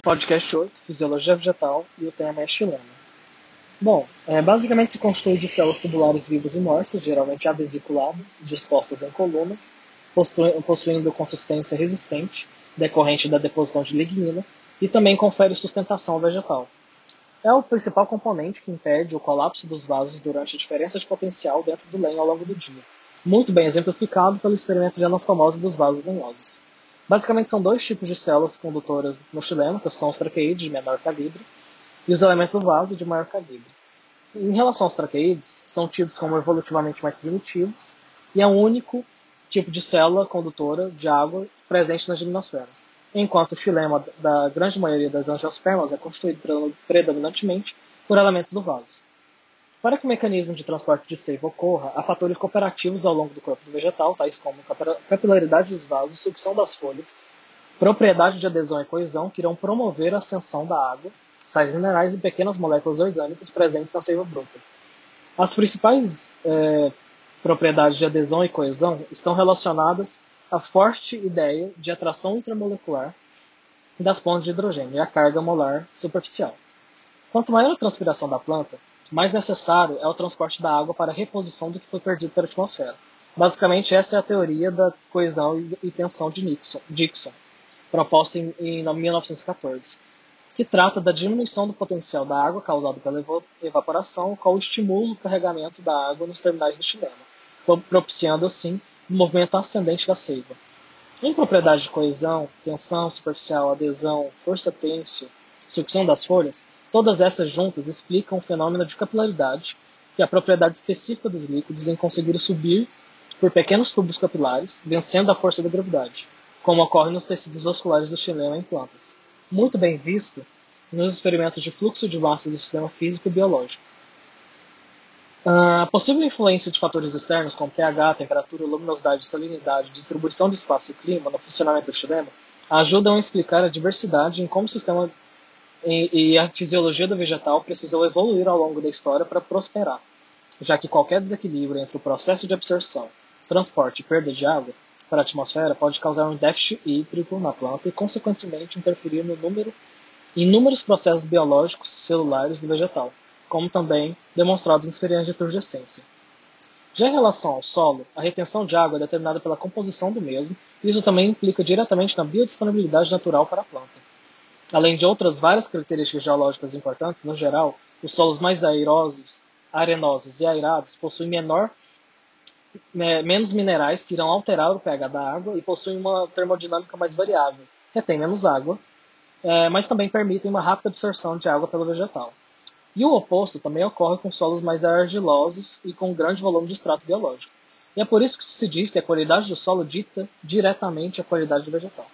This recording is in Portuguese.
Podcast 8, Fisiologia Vegetal, e o tema é xilema. Bom, é, basicamente se constitui de células tubulares vivas e mortas, geralmente avesiculadas, dispostas em colunas, possuindo consistência resistente, decorrente da deposição de lignina, e também confere sustentação vegetal. É o principal componente que impede o colapso dos vasos durante a diferença de potencial dentro do lenho ao longo do dia, muito bem exemplificado pelo experimento de anastomose dos vasos lenhosos. Basicamente são dois tipos de células condutoras no xilema, que são os traqueídeos de menor calibre e os elementos do vaso de maior calibre. Em relação aos traqueídeos, são tidos como evolutivamente mais primitivos e é o único tipo de célula condutora de água presente nas gimnosferas, enquanto o xilema da grande maioria das angiospermas é constituído predominantemente por elementos do vaso. Para que o mecanismo de transporte de seiva ocorra, há fatores cooperativos ao longo do corpo do vegetal, tais como capilaridade dos vasos, sucção das folhas, propriedade de adesão e coesão, que irão promover a ascensão da água, sais minerais e pequenas moléculas orgânicas presentes na seiva bruta. As principais é, propriedades de adesão e coesão estão relacionadas à forte ideia de atração intramolecular das pontes de hidrogênio e à carga molar superficial. Quanto maior a transpiração da planta, mais necessário é o transporte da água para a reposição do que foi perdido pela atmosfera. Basicamente, essa é a teoria da coesão e tensão de Nixon, Dixon, proposta em, em 1914, que trata da diminuição do potencial da água causado pela evaporação com o estímulo do carregamento da água nos terminais do xilema, propiciando assim o movimento ascendente da seiva. Em propriedade de coesão, tensão superficial, adesão, força têncil, sucção das folhas, Todas essas juntas explicam o fenômeno de capilaridade, que é a propriedade específica dos líquidos em conseguir subir por pequenos tubos capilares, vencendo a força da gravidade, como ocorre nos tecidos vasculares do xilema em plantas. Muito bem visto nos experimentos de fluxo de massa do sistema físico e biológico. A possível influência de fatores externos, como pH, temperatura, luminosidade, salinidade, distribuição de espaço e clima no funcionamento do xilema, ajudam a explicar a diversidade em como o sistema e, e a fisiologia do vegetal precisou evoluir ao longo da história para prosperar, já que qualquer desequilíbrio entre o processo de absorção, transporte e perda de água para a atmosfera pode causar um déficit hídrico na planta e, consequentemente, interferir no número, inúmeros processos biológicos celulares do vegetal, como também demonstrados em experiências de turgescência. Já em relação ao solo, a retenção de água é determinada pela composição do mesmo, e isso também implica diretamente na biodisponibilidade natural para a planta. Além de outras várias características geológicas importantes, no geral, os solos mais airosos, arenosos e airados possuem menor, menos minerais que irão alterar o pH da água e possuem uma termodinâmica mais variável, retém menos água, é, mas também permitem uma rápida absorção de água pelo vegetal. E o oposto também ocorre com solos mais argilosos e com grande volume de extrato biológico. E é por isso que se diz que a qualidade do solo dita diretamente a qualidade do vegetal.